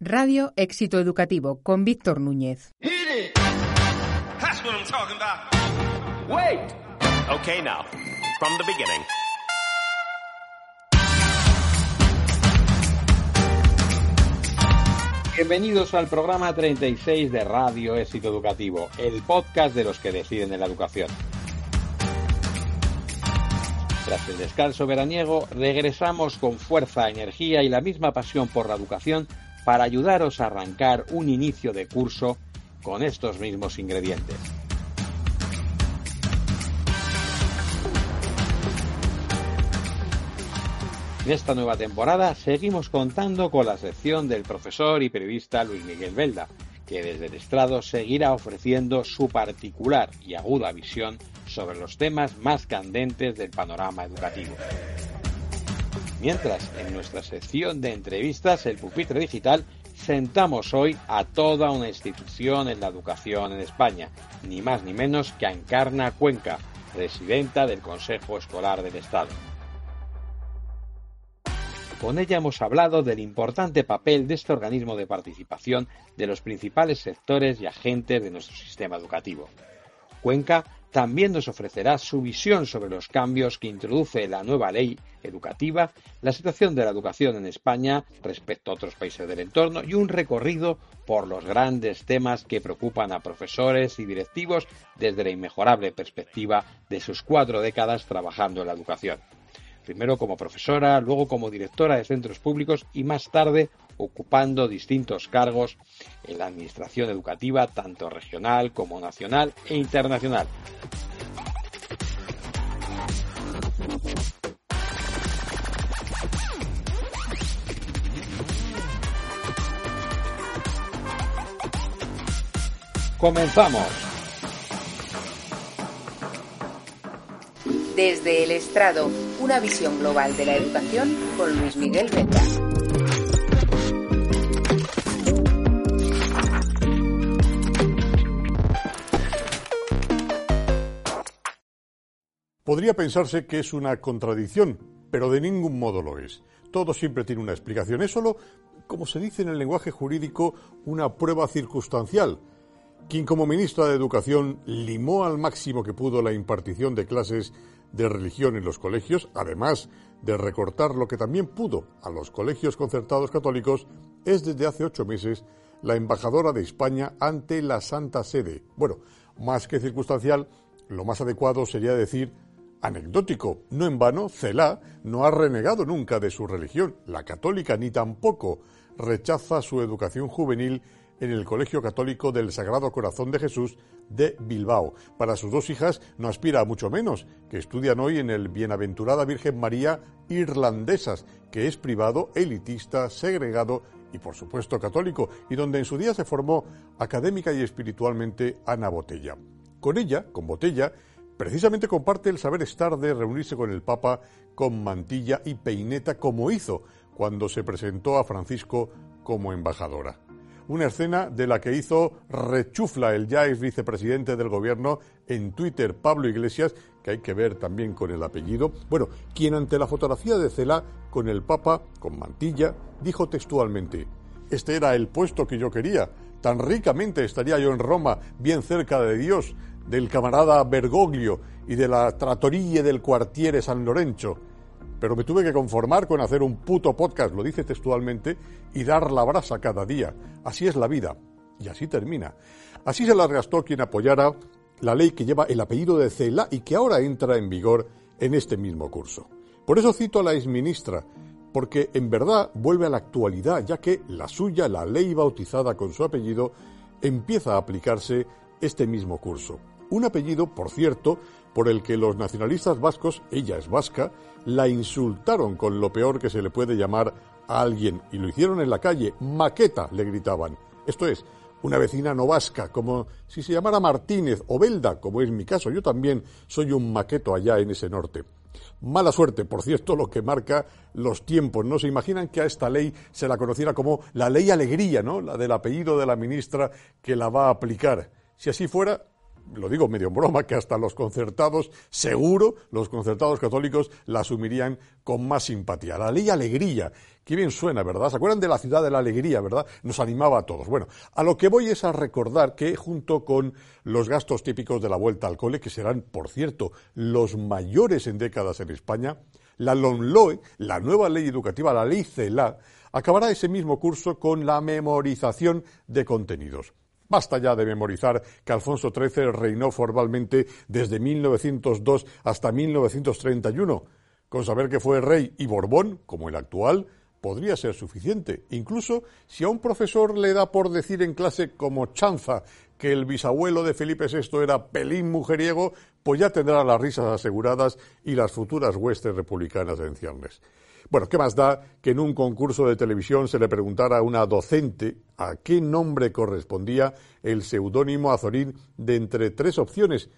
Radio Éxito Educativo con Víctor Núñez. Wait. Okay, now, from the beginning. Bienvenidos al programa 36 de Radio Éxito Educativo, el podcast de los que deciden en la educación. Tras el descanso veraniego, regresamos con fuerza, energía y la misma pasión por la educación para ayudaros a arrancar un inicio de curso con estos mismos ingredientes. En esta nueva temporada seguimos contando con la sección del profesor y periodista Luis Miguel Velda, que desde el estrado seguirá ofreciendo su particular y aguda visión sobre los temas más candentes del panorama educativo. Mientras, en nuestra sección de entrevistas, el pupitre digital, sentamos hoy a toda una institución en la educación en España, ni más ni menos que a Encarna Cuenca, presidenta del Consejo Escolar del Estado. Con ella hemos hablado del importante papel de este organismo de participación de los principales sectores y agentes de nuestro sistema educativo. Cuenca también nos ofrecerá su visión sobre los cambios que introduce la nueva ley educativa, la situación de la educación en España respecto a otros países del entorno y un recorrido por los grandes temas que preocupan a profesores y directivos desde la inmejorable perspectiva de sus cuatro décadas trabajando en la educación primero como profesora, luego como directora de centros públicos y más tarde ocupando distintos cargos en la administración educativa, tanto regional como nacional e internacional. Comenzamos. Desde el estrado, una visión global de la educación con Luis Miguel Venta. Podría pensarse que es una contradicción, pero de ningún modo lo es. Todo siempre tiene una explicación. Es solo, como se dice en el lenguaje jurídico, una prueba circunstancial. Quien como ministra de Educación limó al máximo que pudo la impartición de clases de religión en los colegios, además de recortar lo que también pudo a los colegios concertados católicos, es desde hace ocho meses la embajadora de España ante la Santa Sede. Bueno, más que circunstancial, lo más adecuado sería decir anecdótico. No en vano, Celá no ha renegado nunca de su religión, la católica, ni tampoco rechaza su educación juvenil en el Colegio Católico del Sagrado Corazón de Jesús de Bilbao. Para sus dos hijas no aspira a mucho menos, que estudian hoy en el Bienaventurada Virgen María Irlandesas, que es privado, elitista, segregado y por supuesto católico, y donde en su día se formó académica y espiritualmente Ana Botella. Con ella, con Botella, precisamente comparte el saber estar de reunirse con el Papa con mantilla y peineta como hizo cuando se presentó a Francisco como embajadora una escena de la que hizo rechufla el ya ex vicepresidente del gobierno en Twitter, Pablo Iglesias, que hay que ver también con el apellido. Bueno, quien ante la fotografía de Cela con el Papa, con mantilla, dijo textualmente, este era el puesto que yo quería, tan ricamente estaría yo en Roma, bien cerca de Dios, del camarada Bergoglio y de la trattoria del cuartiere San Lorenzo pero me tuve que conformar con hacer un puto podcast, lo dice textualmente, y dar la brasa cada día. Así es la vida. Y así termina. Así se las gastó quien apoyara la ley que lleva el apellido de Cela y que ahora entra en vigor en este mismo curso. Por eso cito a la exministra, porque en verdad vuelve a la actualidad, ya que la suya, la ley bautizada con su apellido, empieza a aplicarse este mismo curso. Un apellido, por cierto, por el que los nacionalistas vascos, ella es vasca, la insultaron con lo peor que se le puede llamar a alguien y lo hicieron en la calle. Maqueta, le gritaban. Esto es, una vecina no vasca, como si se llamara Martínez o Belda, como es mi caso. Yo también soy un maqueto allá en ese norte. Mala suerte, por cierto, lo que marca los tiempos. No se imaginan que a esta ley se la conociera como la ley alegría, ¿no? La del apellido de la ministra que la va a aplicar. Si así fuera, lo digo medio en broma, que hasta los concertados, seguro, los concertados católicos la asumirían con más simpatía. La ley alegría, qué bien suena, ¿verdad? ¿Se acuerdan de la ciudad de la alegría, verdad? Nos animaba a todos. Bueno, a lo que voy es a recordar que junto con los gastos típicos de la vuelta al cole, que serán, por cierto, los mayores en décadas en España, la LONLOE, la nueva ley educativa, la ley CELA, acabará ese mismo curso con la memorización de contenidos. Basta ya de memorizar que Alfonso XIII reinó formalmente desde 1902 hasta 1931. Con saber que fue rey y Borbón, como el actual, podría ser suficiente. Incluso si a un profesor le da por decir en clase como chanza que el bisabuelo de Felipe VI era pelín mujeriego, pues ya tendrá las risas aseguradas y las futuras huestes republicanas en ciernes. Bueno, ¿qué más da que en un concurso de televisión se le preguntara a una docente a qué nombre correspondía el seudónimo Azorín de entre tres opciones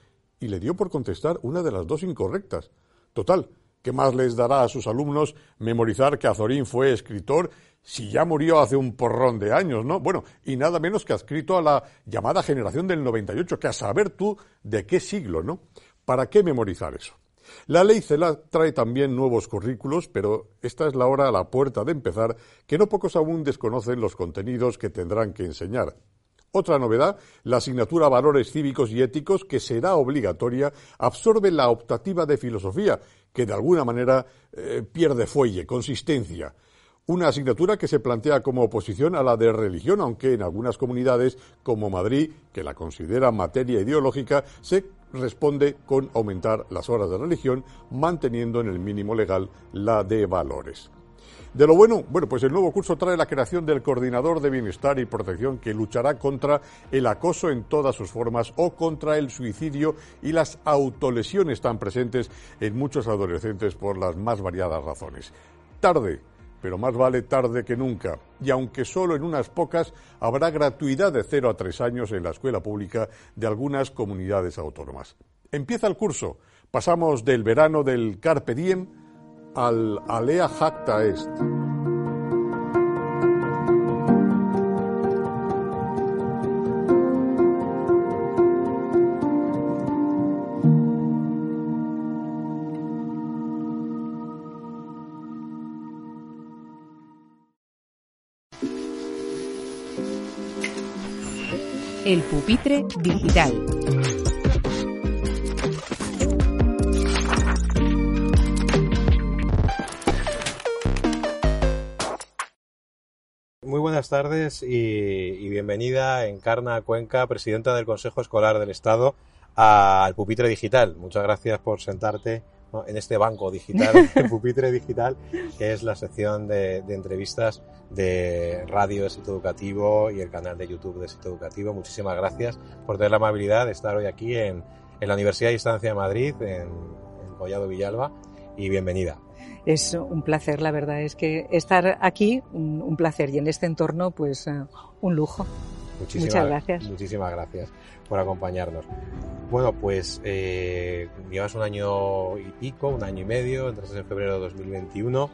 y le dio por contestar una de las dos incorrectas? Total, ¿qué más les dará a sus alumnos memorizar que Azorín fue escritor si ya murió hace un porrón de años, ¿no? Bueno, y nada menos que adscrito a la llamada generación del 98, que a saber tú de qué siglo, ¿no? ¿Para qué memorizar eso? La ley CELA trae también nuevos currículos, pero esta es la hora a la puerta de empezar, que no pocos aún desconocen los contenidos que tendrán que enseñar. Otra novedad, la asignatura Valores Cívicos y Éticos, que será obligatoria, absorbe la optativa de filosofía, que de alguna manera eh, pierde fuelle, consistencia. Una asignatura que se plantea como oposición a la de religión, aunque en algunas comunidades, como Madrid, que la considera materia ideológica, se responde con aumentar las horas de religión, manteniendo en el mínimo legal la de valores. De lo bueno, bueno, pues el nuevo curso trae la creación del coordinador de bienestar y protección que luchará contra el acoso en todas sus formas o contra el suicidio y las autolesiones tan presentes en muchos adolescentes por las más variadas razones. Tarde, pero más vale tarde que nunca. Y aunque solo en unas pocas, habrá gratuidad de 0 a 3 años en la escuela pública de algunas comunidades autónomas. Empieza el curso. Pasamos del verano del Carpe Diem al Alea Jacta Est. El pupitre digital. Muy buenas tardes y, bienvenida, Encarna Cuenca, presidenta del Consejo Escolar del Estado, al pupitre digital. Muchas gracias por sentarte en este banco digital, el pupitre digital, que es la sección de, entrevistas de Radio de Sitio Educativo y el canal de YouTube de Sitio Educativo. Muchísimas gracias por tener la amabilidad de estar hoy aquí en, la Universidad de Distancia de Madrid, en, en Collado Villalba, y bienvenida. Es un placer, la verdad es que estar aquí, un, placer, y en este entorno, pues eh, un lujo. Muchas gracias. Muchísimas gracias por acompañarnos. Bueno, pues eh, llevas un año y pico, un año y medio, entraste en febrero de 2021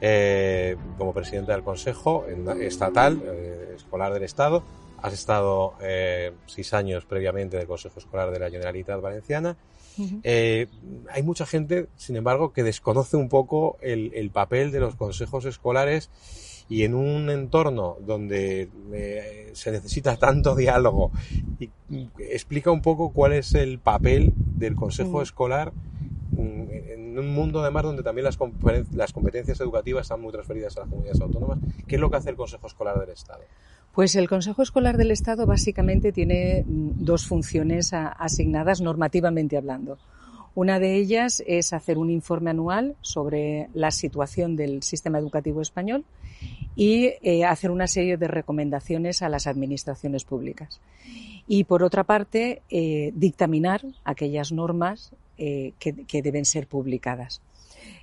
eh, como presidente del Consejo Estatal eh, Escolar del Estado. Has estado eh, seis años previamente del Consejo Escolar de la Generalitat Valenciana. Eh, hay mucha gente, sin embargo, que desconoce un poco el, el papel de los consejos escolares y en un entorno donde eh, se necesita tanto diálogo, y, mm, explica un poco cuál es el papel del consejo mm. escolar mm, en un mundo además donde también las, las competencias educativas están muy transferidas a las comunidades autónomas. ¿Qué es lo que hace el Consejo Escolar del Estado? Pues el Consejo Escolar del Estado básicamente tiene dos funciones asignadas normativamente hablando. Una de ellas es hacer un informe anual sobre la situación del sistema educativo español y eh, hacer una serie de recomendaciones a las administraciones públicas. Y por otra parte, eh, dictaminar aquellas normas eh, que, deben ser publicadas.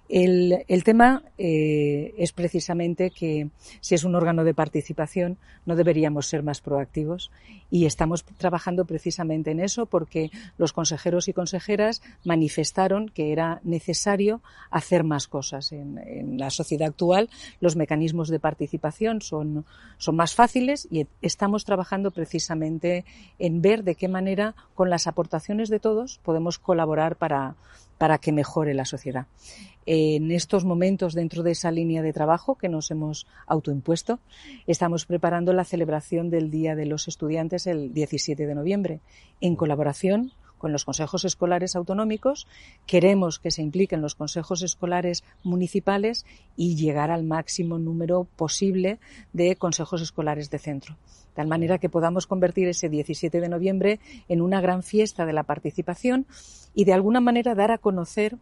El, el tema eh, es precisamente que si es un órgano de participación no deberíamos ser más proactivos y estamos trabajando precisamente en eso porque los consejeros y consejeras manifestaron que era necesario hacer más cosas. En, en la sociedad actual los mecanismos de participación son, son más fáciles y estamos trabajando precisamente en ver de qué manera con las aportaciones de todos podemos colaborar para, para que mejore la sociedad. En estos momentos, dentro de esa línea de trabajo que nos hemos autoimpuesto, estamos preparando la celebración del Día de los Estudiantes el 17 de noviembre, en colaboración con los consejos escolares autonómicos, queremos que se impliquen los consejos escolares municipales y llegar al máximo número posible de consejos escolares de centro. De tal manera que podamos convertir ese 17 de noviembre en una gran fiesta de la participación y de alguna manera dar a conocer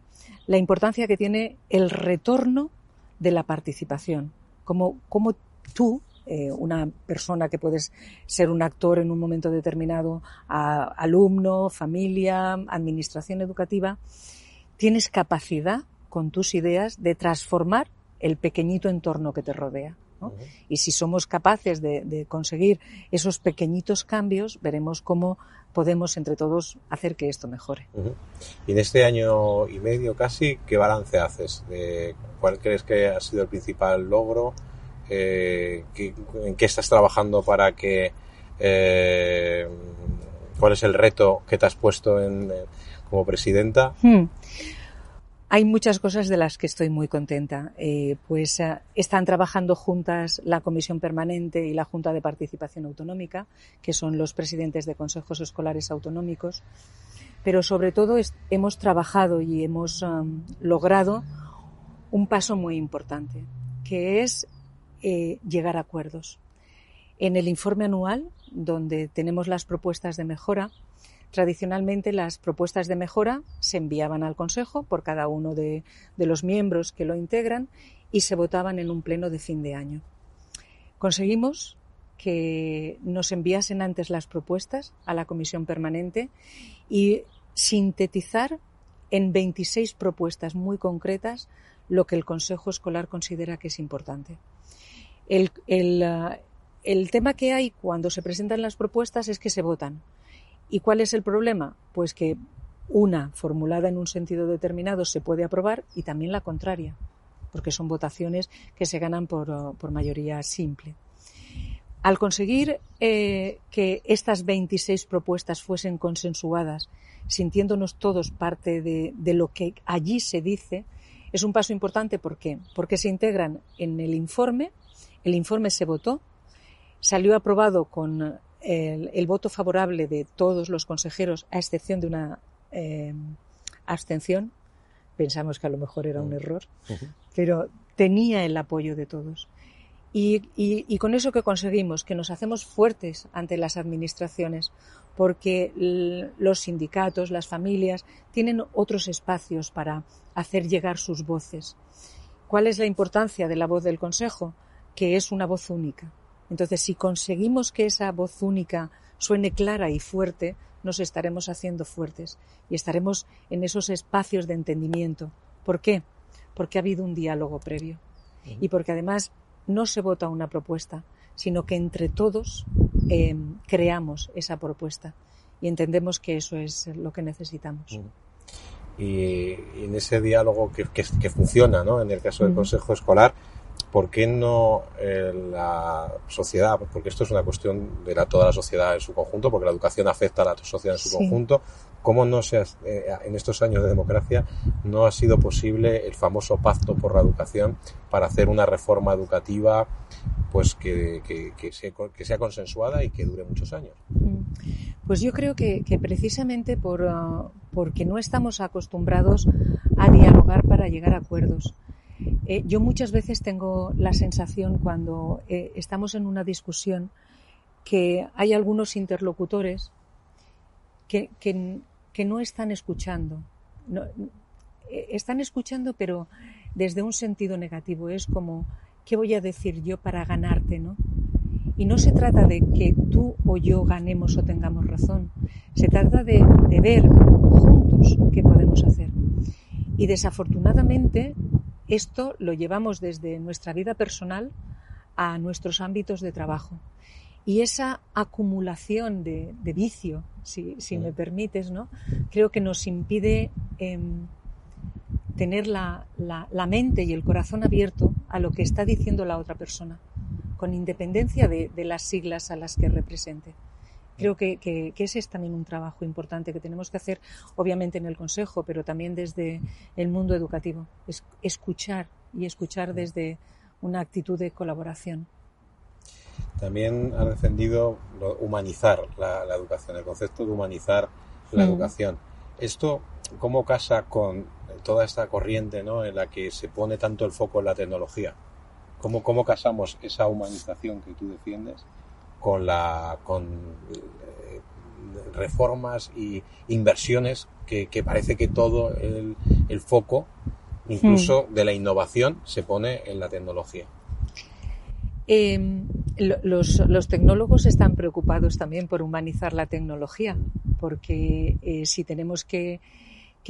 la importancia que tiene el retorno de la participación. Como, como tú, eh, una persona que puedes ser un actor en un momento determinado, a, alumno, familia, administración educativa, tienes capacidad con tus ideas de transformar el pequeñito entorno que te rodea. ¿no? Y si somos capaces de, de, conseguir esos pequeñitos cambios, veremos cómo podemos entre todos hacer que esto mejore. Uh -huh. Y en este año y medio casi, ¿qué balance haces? De ¿Cuál crees que ha sido el principal logro? Eh, ¿En qué estás trabajando para que... Eh, ¿Cuál es el reto que te has puesto en, como presidenta? Hmm. Hay muchas cosas de las que estoy muy contenta. Eh, pues están trabajando juntas la Comisión Permanente y la Junta de Participación Autonómica, que son los presidentes de consejos escolares autonómicos. Pero sobre todo hemos trabajado y hemos um, logrado un paso muy importante, que es eh, llegar a acuerdos. En el informe anual, donde tenemos las propuestas de mejora, Tradicionalmente las propuestas de mejora se enviaban al Consejo por cada uno de, de, los miembros que lo integran y se votaban en un pleno de fin de año. Conseguimos que nos enviasen antes las propuestas a la Comisión Permanente y sintetizar en 26 propuestas muy concretas lo que el Consejo Escolar considera que es importante. El, el, tema que hay cuando se presentan las propuestas es que se votan ¿Y cuál es el problema? Pues que una formulada en un sentido determinado se puede aprobar y también la contraria, porque son votaciones que se ganan por, por mayoría simple. Al conseguir eh, que estas 26 propuestas fuesen consensuadas, sintiéndonos todos parte de, de, lo que allí se dice, es un paso importante. ¿Por qué? Porque se integran en el informe, el informe se votó, salió aprobado con el, el, voto favorable de todos los consejeros, a excepción de una eh, abstención. Pensamos que a lo mejor era un error, uh -huh. pero tenía el apoyo de todos. Y, y, y, con eso que conseguimos, que nos hacemos fuertes ante las administraciones, porque los sindicatos, las familias, tienen otros espacios para hacer llegar sus voces. ¿Cuál es la importancia de la voz del Consejo? Que es una voz única entonces, si conseguimos que esa voz única suene clara y fuerte, nos estaremos haciendo fuertes y estaremos en esos espacios de entendimiento. ¿Por qué? Porque ha habido un diálogo previo uh -huh. y porque además no se vota una propuesta, sino que entre todos eh, creamos esa propuesta y entendemos que eso es lo que necesitamos. Uh -huh. y, y, en ese diálogo que, que, que funciona, ¿no? En el caso del uh -huh. Consejo Escolar, ¿por qué no eh, la sociedad? Porque esto es una cuestión de la, toda la sociedad en su conjunto, porque la educación afecta a la sociedad en su sí. conjunto. ¿Cómo no se ha, eh, en estos años de democracia no ha sido posible el famoso pacto por la educación para hacer una reforma educativa pues que, que, que, sea, que sea, consensuada y que dure muchos años? Pues yo creo que, precisamente por, uh, porque no estamos acostumbrados a dialogar para llegar a acuerdos. Eh, yo muchas veces tengo la sensación cuando eh, estamos en una discusión que hay algunos interlocutores que, que, que no están escuchando. No, eh, están escuchando, pero desde un sentido negativo. Es como, ¿qué voy a decir yo para ganarte? ¿no? Y no se trata de que tú o yo ganemos o tengamos razón. Se trata de, de ver juntos qué podemos hacer. Y desafortunadamente esto lo llevamos desde nuestra vida personal a nuestros ámbitos de trabajo. Y esa acumulación de, vicio, si, me permites, ¿no? creo que nos impide em, tener la, mente y el corazón abierto a lo que está diciendo la otra persona, con independencia de, las siglas a las que represente. Creo que, ese es también un trabajo importante que tenemos que hacer, obviamente en el Consejo, pero también desde el mundo educativo. Es escuchar y escuchar desde una actitud de colaboración. También ha defendido humanizar la, educación, el concepto de humanizar la mm. educación. ¿Esto cómo casa con toda esta corriente ¿no? en la que se pone tanto el foco en la tecnología? ¿Cómo, cómo casamos esa humanización que tú defiendes con, la, con eh, reformas y inversiones que, parece que todo el, foco, incluso mm. de la innovación, se pone en la tecnología? Em, los, tecnólogos están preocupados también por humanizar la tecnología, porque eh, si tenemos que,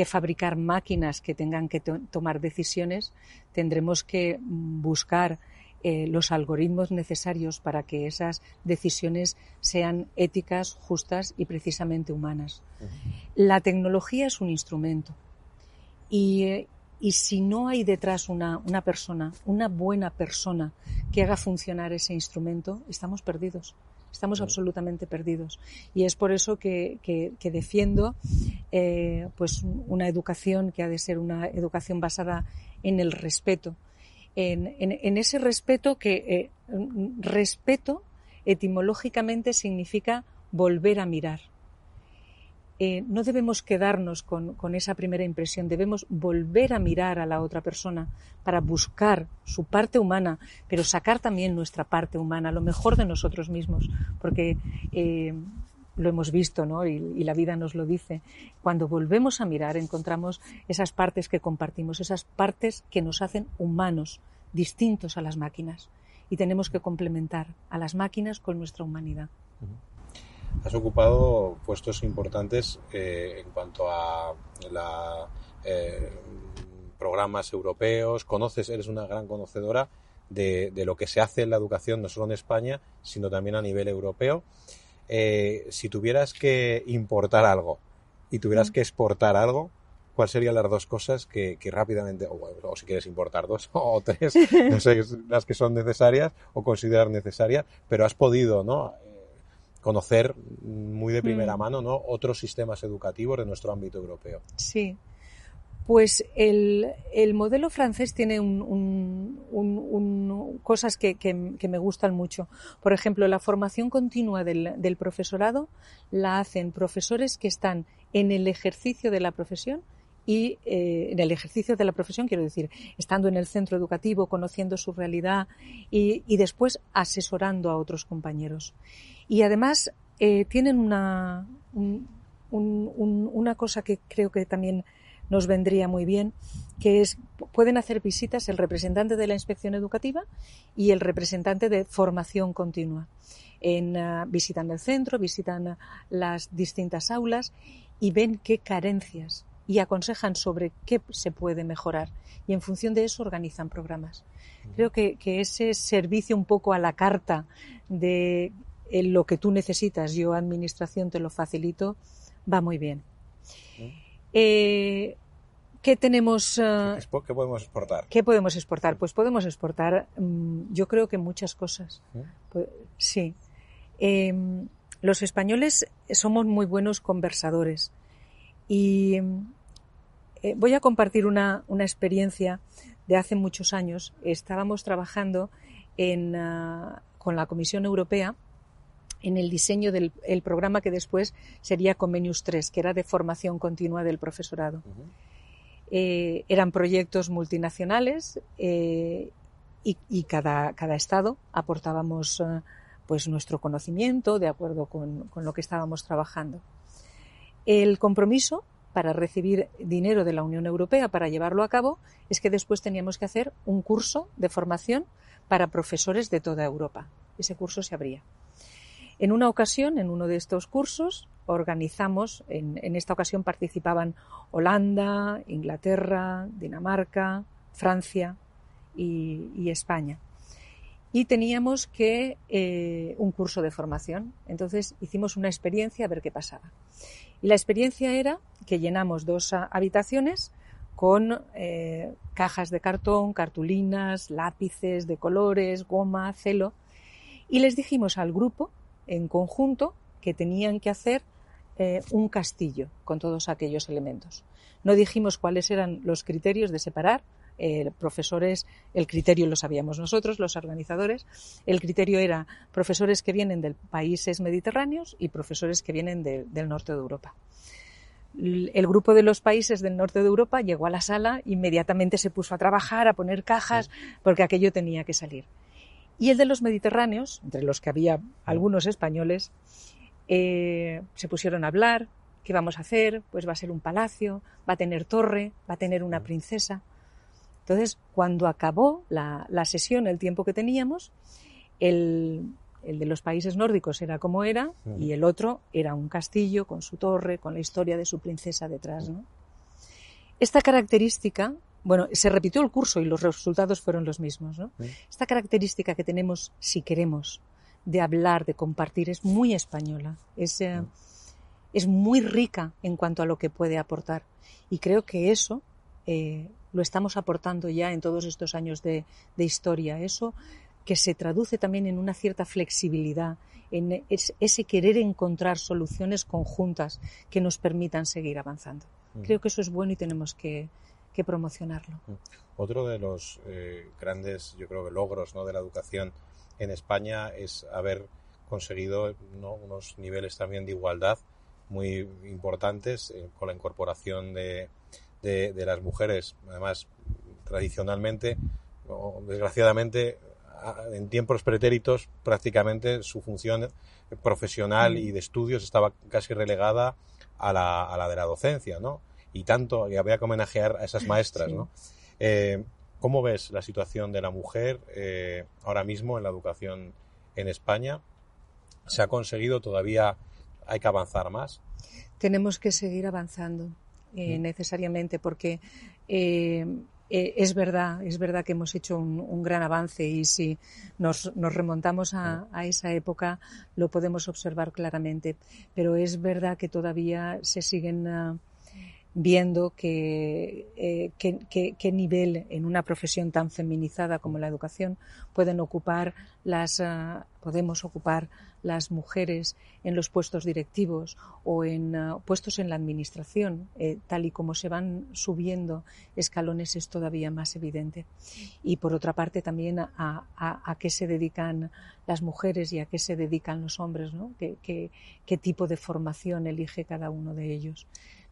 fabricar máquinas que tengan que tomar decisiones, tendremos que buscar eh, los algoritmos necesarios para que esas decisiones sean éticas, justas y precisamente humanas. La tecnología es un instrumento y, eh, y si no hay detrás una, una, persona, una buena persona que haga funcionar ese instrumento, estamos perdidos. Estamos absolutamente perdidos. Y es por eso que, que, defiendo eh, pues una educación que ha de ser una educación basada en el respeto. En, ese respeto que eh, respeto etimológicamente significa volver a mirar. Eh, no debemos quedarnos con, esa primera impresión, debemos volver a mirar a la otra persona para buscar su parte humana, pero sacar también nuestra parte humana, lo mejor de nosotros mismos, porque eh, lo hemos visto, ¿no? Y, y, la vida nos lo dice. Cuando volvemos a mirar, encontramos esas partes que compartimos, esas partes que nos hacen humanos, distintos a las máquinas. Y tenemos que complementar a las máquinas con nuestra humanidad has ocupado puestos importantes eh, en cuanto a la, eh, programas europeos, conoces, eres una gran conocedora de, lo que se hace en la educación, no solo en España, sino también a nivel europeo. Eh, si tuvieras que importar algo y tuvieras que exportar algo, ¿cuáles serían las dos cosas que, rápidamente, o, o, si quieres importar dos o tres, no sé, las que son necesarias o considerar necesarias, pero has podido, ¿no? conocer muy de primera mm. mano ¿no? otros sistemas educativos de nuestro ámbito europeo. Sí. Pues el, modelo francés tiene cosas que, me gustan mucho. Por ejemplo, la formación continua del, profesorado la hacen profesores que están en el ejercicio de la profesión y eh, en el ejercicio de la profesión, quiero decir, estando en el centro educativo, conociendo su realidad y, y después asesorando a otros compañeros. Y además eh, tienen una, una cosa que creo que también nos vendría muy bien, que es pueden hacer visitas el representante de la inspección educativa y el representante de formación continua. En, ah, visitan el centro, visitan las distintas aulas y ven qué carencias y aconsejan sobre qué se puede mejorar y en función de eso organizan programas. Creo que, que ese servicio un poco a la carta de lo que tú necesitas, yo administración te lo facilito, va muy bien. Eh, ¿Qué tenemos? Eh, ¿Qué podemos exportar? ¿Qué podemos exportar? Pues podemos exportar, mm, yo creo que muchas cosas. Pues, sí. Em, los españoles somos muy buenos conversadores y eh, voy a compartir una, una, experiencia de hace muchos años. Estábamos trabajando en, ah, con la Comisión Europea en el diseño del programa que después sería Comenius 3, que era de formación continua del profesorado. Eh, eran proyectos multinacionales eh, y, cada, cada, estado aportábamos eh, pues nuestro conocimiento de acuerdo con, con, lo que estábamos trabajando. El compromiso para recibir dinero de la Unión Europea para llevarlo a cabo es que después teníamos que hacer un curso de formación para profesores de toda Europa. Ese curso se abría. En una ocasión, en uno de estos cursos, organizamos, en, esta ocasión participaban Holanda, Inglaterra, Dinamarca, Francia y, España. Y teníamos que eh, un curso de formación. Entonces hicimos una experiencia a ver qué pasaba. Y la experiencia era que llenamos dos habitaciones con eh, cajas de cartón, cartulinas, lápices de colores, goma, celo. Y les dijimos al grupo, en conjunto, que tenían que hacer eh, un castillo con todos aquellos elementos. No dijimos cuáles eran los criterios de separar. Eh, profesores, el criterio lo sabíamos nosotros, los organizadores. El criterio era profesores que vienen de países mediterráneos y profesores que vienen del norte de Europa el grupo de los países del norte de Europa llegó a la sala, inmediatamente se puso a trabajar, a poner cajas, porque aquello tenía que salir. Y el de los mediterráneos, entre los que había algunos españoles, eh, se pusieron a hablar, ¿qué vamos a hacer? Pues va a ser un palacio, va a tener torre, va a tener una princesa. Entonces, cuando acabó la, la sesión, el tiempo que teníamos, el, el de los países nórdicos era como era y el otro era un castillo con su torre, con la historia de su princesa detrás. ¿no? Esta característica, bueno, se repitió el curso y los resultados fueron los mismos. ¿no? Esta característica que tenemos, si queremos, de hablar, de compartir, es muy española, es, eh, es muy rica en cuanto a lo que puede aportar. Y creo que eso eh, lo estamos aportando ya en todos estos años de, de historia. Eso que se traduce también en una cierta flexibilidad, en ese querer encontrar soluciones conjuntas que nos permitan seguir avanzando. Creo que eso es bueno y tenemos que, promocionarlo. Mm. Otro de los eh, grandes, yo creo que logros ¿no? de la educación en España es haber conseguido unos niveles también de igualdad muy importantes eh, con la incorporación de, de, las mujeres. Además, tradicionalmente, o desgraciadamente, en tiempos pretéritos prácticamente su función profesional y de estudios estaba casi relegada a la, a la de la docencia, ¿no? Y tanto, y había que homenajear a esas maestras, ¿no? Eh, ¿Cómo ves la situación de la mujer eh, ahora mismo en la educación en España? ¿Se ha conseguido? ¿Todavía hay que avanzar más? Tenemos que seguir avanzando eh, necesariamente porque eh, es verdad, es verdad que hemos hecho un, gran avance y si nos, remontamos a, esa época lo podemos observar claramente. Pero es verdad que todavía se siguen ah, viendo que, eh, qué nivel en una profesión tan feminizada como la educación pueden ocupar las, ah, podemos ocupar las mujeres en los puestos directivos o en uh, puestos en la administración, eh, tal y como se van subiendo escalones es todavía más evidente. Y por otra parte también a, qué se dedican las mujeres y a qué se dedican los hombres, ¿no? ¿Qué, tipo de formación elige cada uno de ellos?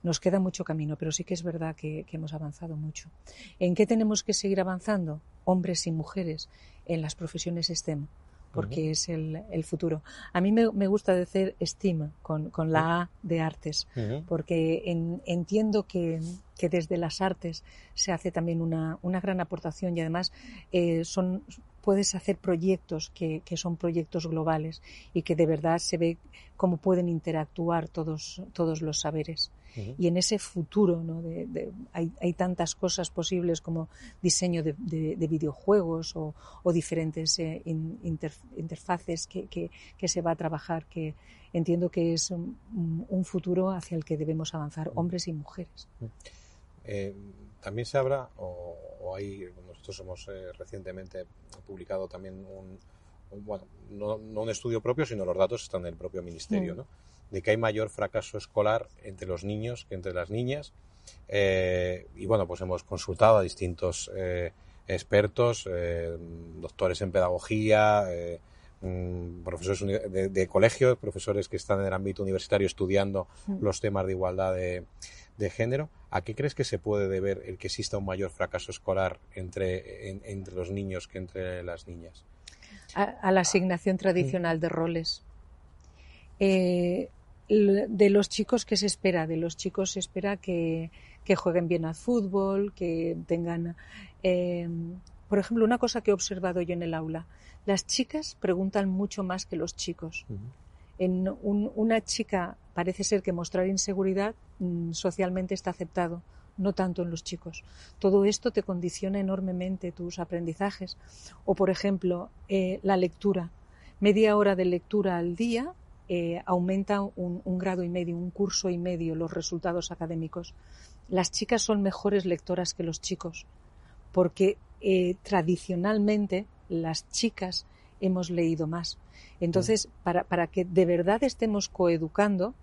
Nos queda mucho camino, pero sí que es verdad que, que hemos avanzado mucho. ¿En qué tenemos que seguir avanzando? Hombres y mujeres en las profesiones STEM porque es el, el, futuro. A mí me, me gusta decir estima con, con, la A de artes, porque entiendo que, que, desde las artes se hace también una, una gran aportación y además eh, son puedes hacer proyectos que, que, son proyectos globales y que de verdad se ve cómo pueden interactuar todos, todos los saberes. Y en ese futuro ¿no? de, hay, hay, tantas cosas posibles como diseño de, de videojuegos o, o diferentes eh, interfaces que, que, que, se va a trabajar que entiendo que es un, un futuro hacia el que debemos avanzar, hombres y mujeres. Eh, también se habla, o, o hay nosotros hemos eh, recientemente publicado también un, bueno, no, un estudio propio, sino los datos están en el propio ministerio, mm. ¿no? De que hay mayor fracaso escolar entre los niños que entre las niñas. Eh, y bueno, pues hemos consultado a distintos eh, expertos, doctores en pedagogía, mm, profesores de, colegio, profesores que están en el ámbito universitario estudiando mm. los temas de igualdad de, de género, ¿a qué crees que se puede deber el que exista un mayor fracaso escolar entre, entre los niños que entre las niñas? A, la asignación tradicional de roles. Eh, de los chicos, ¿qué se espera? De los chicos se espera que, jueguen bien al fútbol, que tengan... Eh, por ejemplo, una cosa que he observado yo en el aula, las chicas preguntan mucho más que los chicos en una chica parece ser que mostrar inseguridad mm, socialmente está aceptado. no tanto en los chicos. Todo esto te condiciona enormemente tus aprendizajes. O, por ejemplo, eh, la lectura. Media hora de lectura al día eh, aumenta un, grado y medio, un curso y medio los resultados académicos. Las chicas son mejores lectoras que los chicos, porque eh, tradicionalmente las chicas hemos leído más. Entonces, para, para que de verdad estemos coeducando,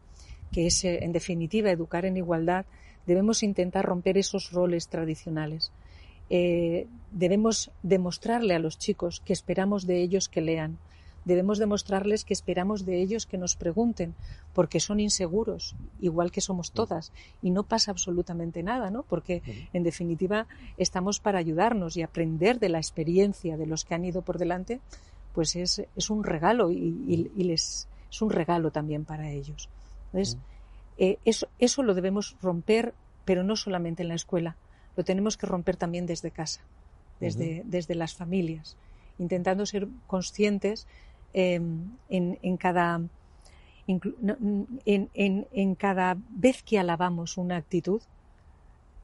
que es en definitiva educar en igualdad, debemos intentar romper esos roles tradicionales. Eh, debemos demostrarle a los chicos que esperamos de ellos que lean. Debemos demostrarles que esperamos de ellos que nos pregunten, porque son inseguros, igual que somos todas, y no pasa absolutamente nada, ¿no? Porque, en definitiva, estamos para ayudarnos y aprender de la experiencia de los que han ido por delante, pues es, un regalo y, les, es un regalo también para ellos. Entonces, eh, eso, eso lo debemos romper, pero no solamente en la escuela, lo tenemos que romper también desde casa, desde, desde las familias, intentando ser conscientes em, en, en, cada, en, en, cada vez que alabamos una actitud,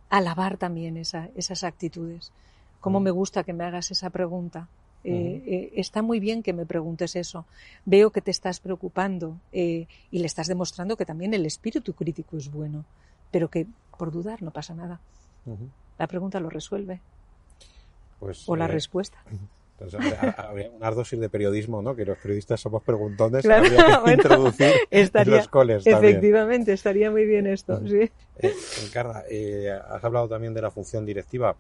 alabar también esa, esas actitudes. ¿Cómo me gusta que me hagas esa pregunta? Eh, eh, está muy bien que me preguntes eso. Veo que te estás preocupando eh, y le estás demostrando que también el espíritu crítico es bueno, pero que por dudar no pasa nada. La pregunta lo resuelve. Pues, o la respuesta. Entonces, habría una dosis de periodismo, ¿no? Que los periodistas somos preguntones, habría que introducir estaría, los coles Efectivamente, estaría muy bien esto, sí. has hablado también de la función directiva,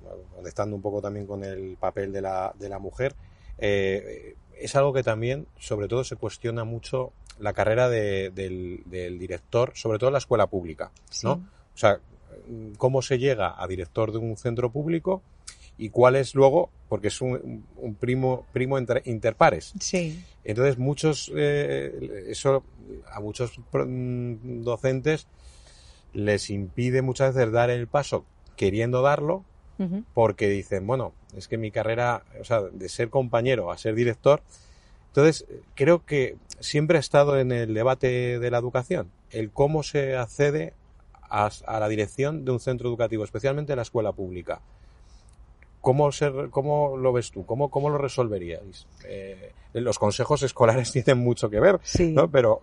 estando un poco también con el papel de la, de la mujer. Eh, es algo que también, sobre todo, se cuestiona mucho la carrera del, director, sobre todo en la escuela pública, ¿no? O sea, cómo se llega a director de un centro público y cuál es luego, porque es un, primo, primo interpares. Sí. Entonces, muchos, eh, eso a muchos mm, docentes les impide muchas veces dar el paso queriendo darlo, porque dicen, bueno, es que mi carrera, o sea, de ser compañero a ser director, entonces creo que siempre ha estado en el debate de la educación, el cómo se accede a, la dirección de un centro educativo, especialmente en la escuela pública. ¿Cómo, ser, ¿Cómo lo ves tú? ¿Cómo, cómo lo resolveríais? Eh, los consejos escolares tienen mucho que ver, ¿no? pero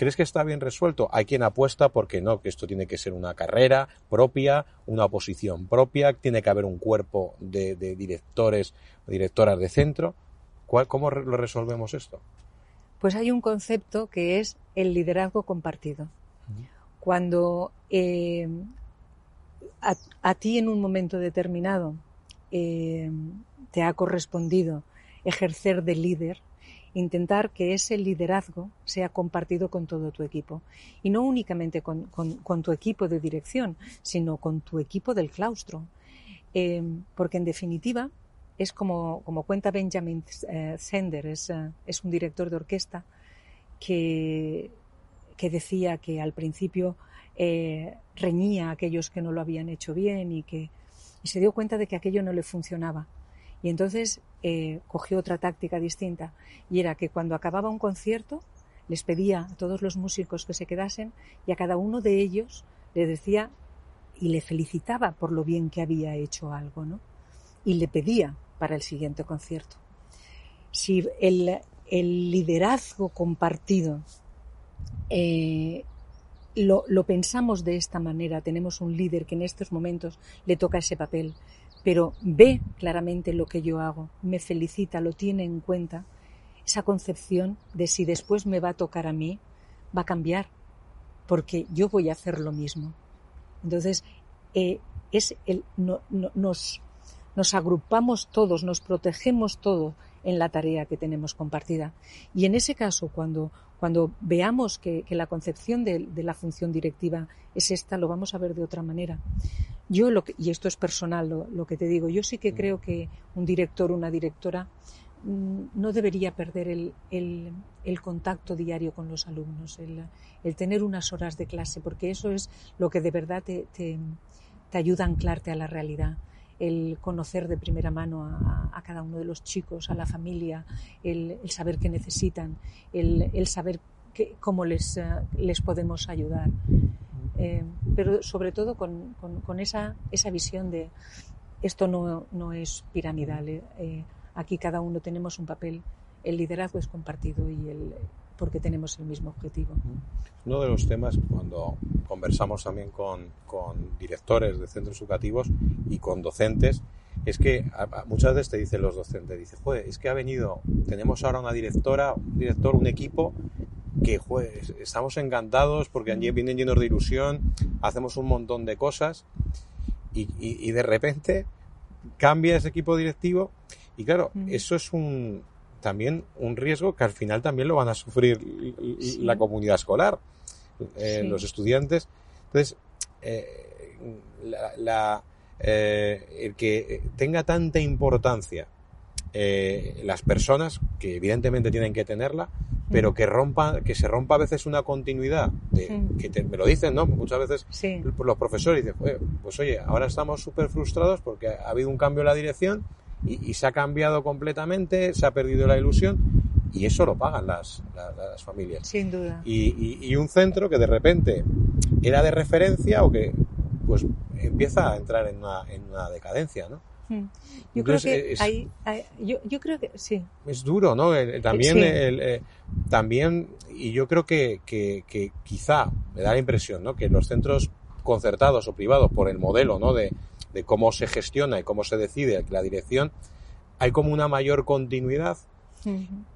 ¿Crees que está bien resuelto? Hay quien apuesta porque no, que esto tiene que ser una carrera propia, una posición propia, tiene que haber un cuerpo de, directores o directoras de centro. ¿Cómo lo resolvemos esto? Pues hay un concepto que es el liderazgo compartido. Cuando eh, a, ti en un momento determinado eh, te ha correspondido ejercer de líder, intentar que ese liderazgo sea compartido con todo tu equipo. Y no únicamente con, tu equipo de dirección, sino con tu equipo del claustro. Eh, porque en definitiva, es como, como cuenta Benjamin eh, Zender, es, eh, es, un director de orquesta que, que decía que al principio reñía a aquellos que no lo habían hecho bien y que y se dio cuenta de que aquello no le funcionaba y entonces eh, cogió otra táctica distinta y era que cuando acababa un concierto les pedía a todos los músicos que se quedasen y a cada uno de ellos le decía y le felicitaba por lo bien que había hecho algo, ¿no? Y le pedía para el siguiente concierto. Si el, liderazgo compartido eh, lo, pensamos de esta manera, tenemos un líder que en estos momentos le toca ese papel, pero ve claramente lo que yo hago, me felicita, lo tiene en cuenta, esa concepción de si después me va a tocar a mí, va a cambiar, porque yo voy a hacer lo mismo. Entonces, eh, es el, nos, nos agrupamos todos, nos protegemos todos en la tarea que tenemos compartida. Y en ese caso, cuando, cuando veamos que, la concepción de, la función directiva es esta, lo vamos a ver de otra manera. Yo, lo y esto es personal lo, que te digo, yo sí que creo que un director, una directora, mm, no debería perder el, el, contacto diario con los alumnos, el, tener unas horas de clase, porque eso es lo que de verdad te, te, te ayuda a anclarte a la realidad el conocer de primera mano a, cada uno de los chicos, a la familia, el, saber qué necesitan, el, saber cómo les, eh, les podemos ayudar. eh, pero sobre todo con, esa, esa visión de esto no, no es piramidal. Eh, aquí cada uno tenemos un papel, el liderazgo es compartido y el, porque tenemos el mismo objetivo. Uno de los temas cuando conversamos también con, con directores de centros educativos y con docentes es que muchas veces te dicen los docentes, dice, joder, es que ha venido, tenemos ahora una directora, un director, un equipo que joder, estamos encantados porque vienen llenos de ilusión, hacemos un montón de cosas y, y de repente cambia ese equipo directivo y claro, eso es un, también un riesgo que al final también lo van a sufrir la comunidad escolar, eh, los estudiantes. Entonces, eh, la, eh, el que tenga tanta importancia las personas, que evidentemente tienen que tenerla, pero que rompa, que se rompa a veces una continuidad, de, que me lo dicen, ¿no? Muchas veces los profesores dicen, pues oye, ahora estamos súper frustrados porque ha habido un cambio en la dirección y, se ha cambiado completamente, se ha perdido la ilusión y eso lo pagan las, las, familias. Sin duda. Y, y, un centro que de repente era de referencia o que pues empieza a entrar en una, en una decadencia, ¿no? Hmm. Yo creo que hay, yo, yo, creo que sí. Es duro, ¿no? También, eh, también y yo creo que, que, que, quizá me da la impresión, ¿no? Que los centros concertados o privados por el modelo, ¿no? De, de cómo se gestiona y cómo se decide la dirección, hay como una mayor continuidad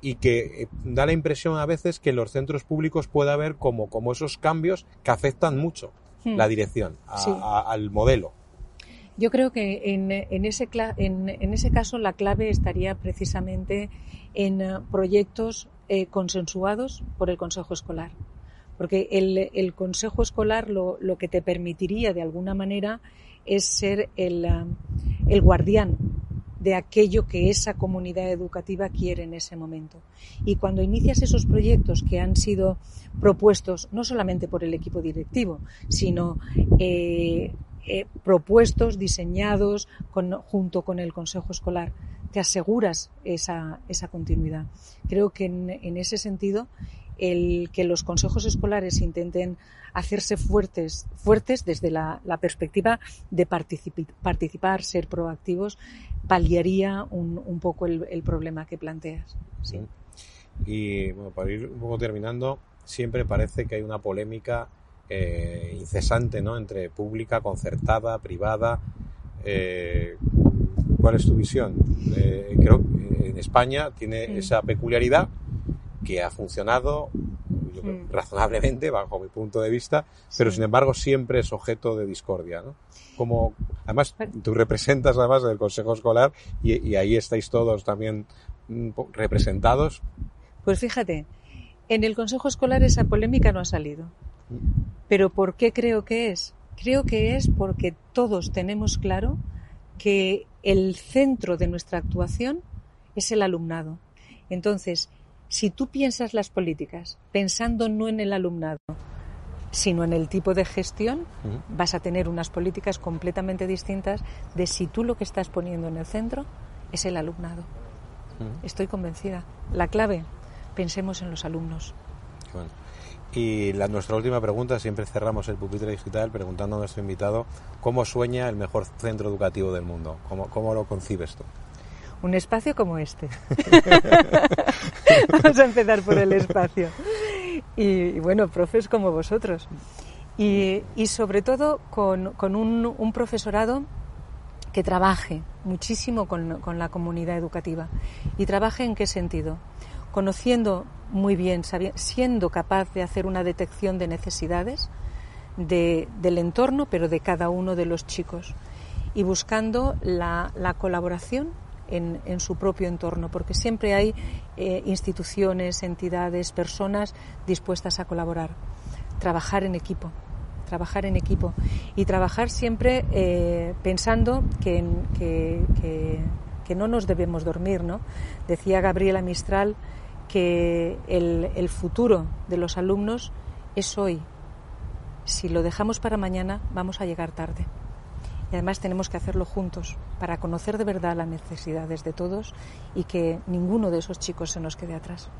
y que eh, da la impresión a veces que en los centros públicos puede haber como, como esos cambios que afectan mucho hmm. la dirección, al modelo. Yo creo que en, en, ese, en, en, ese caso la clave estaría precisamente en eh, proyectos eh, consensuados por el Consejo Escolar. Porque el, el Consejo Escolar lo, lo, que te permitiría de alguna manera es ser el, el guardián de aquello que esa comunidad educativa quiere en ese momento. Y cuando inicias esos proyectos que han sido propuestos no solamente por el equipo directivo, sino eh, eh, propuestos, diseñados junto con el Consejo Escolar, te aseguras esa, esa continuidad. Creo que en ese sentido el que los consejos escolares intenten hacerse fuertes, fuertes desde la, perspectiva de participar, ser proactivos, paliaría un, poco el, problema que planteas. ¿sí? Y bueno, para ir un poco terminando, siempre parece que hay una polémica eh, incesante ¿no? entre pública, concertada, privada. Eh, ¿Cuál es tu visión? Eh, creo que en España tiene esa peculiaridad que ha funcionado mm. razonablemente bajo mi punto de vista, pero sin embargo siempre es objeto de discordia, ¿no? Como, además, tú representas además el Consejo Escolar y, ahí estáis todos también mm, representados. Pues fíjate, en el Consejo Escolar esa polémica no ha salido. Pero ¿por qué creo que es? Creo que es porque todos tenemos claro que el centro de nuestra actuación es el alumnado. Entonces, si tú piensas las políticas pensando no en el alumnado, sino en el tipo de gestión, vas a tener unas políticas completamente distintas de si tú lo que estás poniendo en el centro es el alumnado. Estoy convencida. La clave, pensemos en los alumnos. Y la, nuestra última pregunta, siempre cerramos el pupitre digital preguntando a nuestro invitado cómo sueña el mejor centro educativo del mundo, cómo, cómo lo concibes tú un espacio como este. Vamos a empezar por el espacio. Y, bueno, profes como vosotros. Y, sobre todo con, un, profesorado que trabaje muchísimo con, la comunidad educativa. ¿Y trabaje en qué sentido? Conociendo muy bien, siendo capaz de hacer una detección de necesidades del entorno, pero de cada uno de los chicos. Y buscando la, la colaboración en, su propio entorno, porque siempre hay eh, instituciones, entidades, personas dispuestas a colaborar. Trabajar en equipo, trabajar en equipo y trabajar siempre eh, pensando que, que, no nos debemos dormir, ¿no? Decía Gabriela Mistral que el, el futuro de los alumnos es hoy. Si lo dejamos para mañana, vamos a llegar tarde y además tenemos que hacerlo juntos para conocer de verdad las necesidades de todos y que ninguno de esos chicos se nos quede atrás.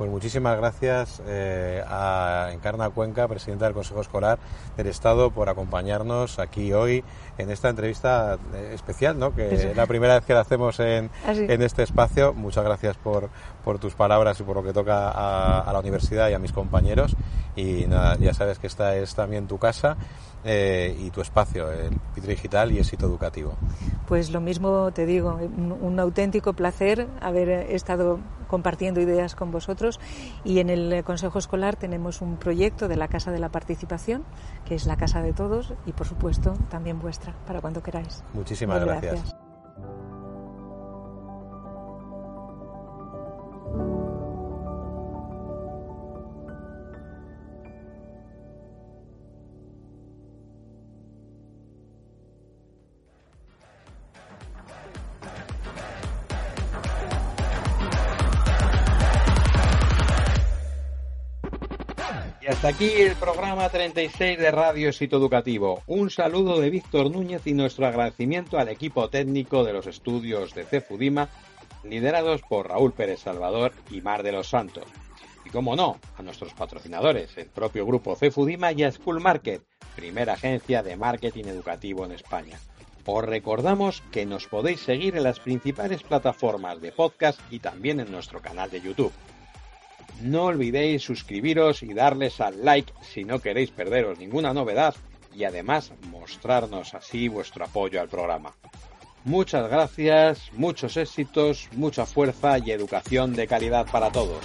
Pues muchísimas gracias eh, a Encarna Cuenca, presidenta del Consejo Escolar del Estado, por acompañarnos aquí hoy en esta entrevista eh, especial, ¿no? que es la primera vez que la hacemos en, en este espacio. Muchas gracias por, por, tus palabras y por lo que toca a, a la universidad y a mis compañeros. Y nada, ya sabes que esta es también tu casa. Eh, y tu espacio, el Pitri Digital y Éxito Educativo. Pues lo mismo te digo, un, auténtico placer haber estado compartiendo ideas con vosotros y en el Consejo Escolar tenemos un proyecto de la Casa de la Participación, que es la casa de todos y por supuesto también vuestra, para cuando queráis. Muchísimas gracias. Hasta aquí el programa 36 de Radio Éxito Educativo. Un saludo de Víctor Núñez y nuestro agradecimiento al equipo técnico de los estudios de CEFUDIMA, liderados por Raúl Pérez Salvador y Mar de los Santos. Y como no, a nuestros patrocinadores, el propio grupo CEFUDIMA y a School Market, primera agencia de marketing educativo en España. Os recordamos que nos podéis seguir en las principales plataformas de podcast y también en nuestro canal de YouTube. No olvidéis suscribiros y darles al like si no queréis perderos ninguna novedad y además mostrarnos así vuestro apoyo al programa. Muchas gracias, muchos éxitos, mucha fuerza y educación de calidad para todos.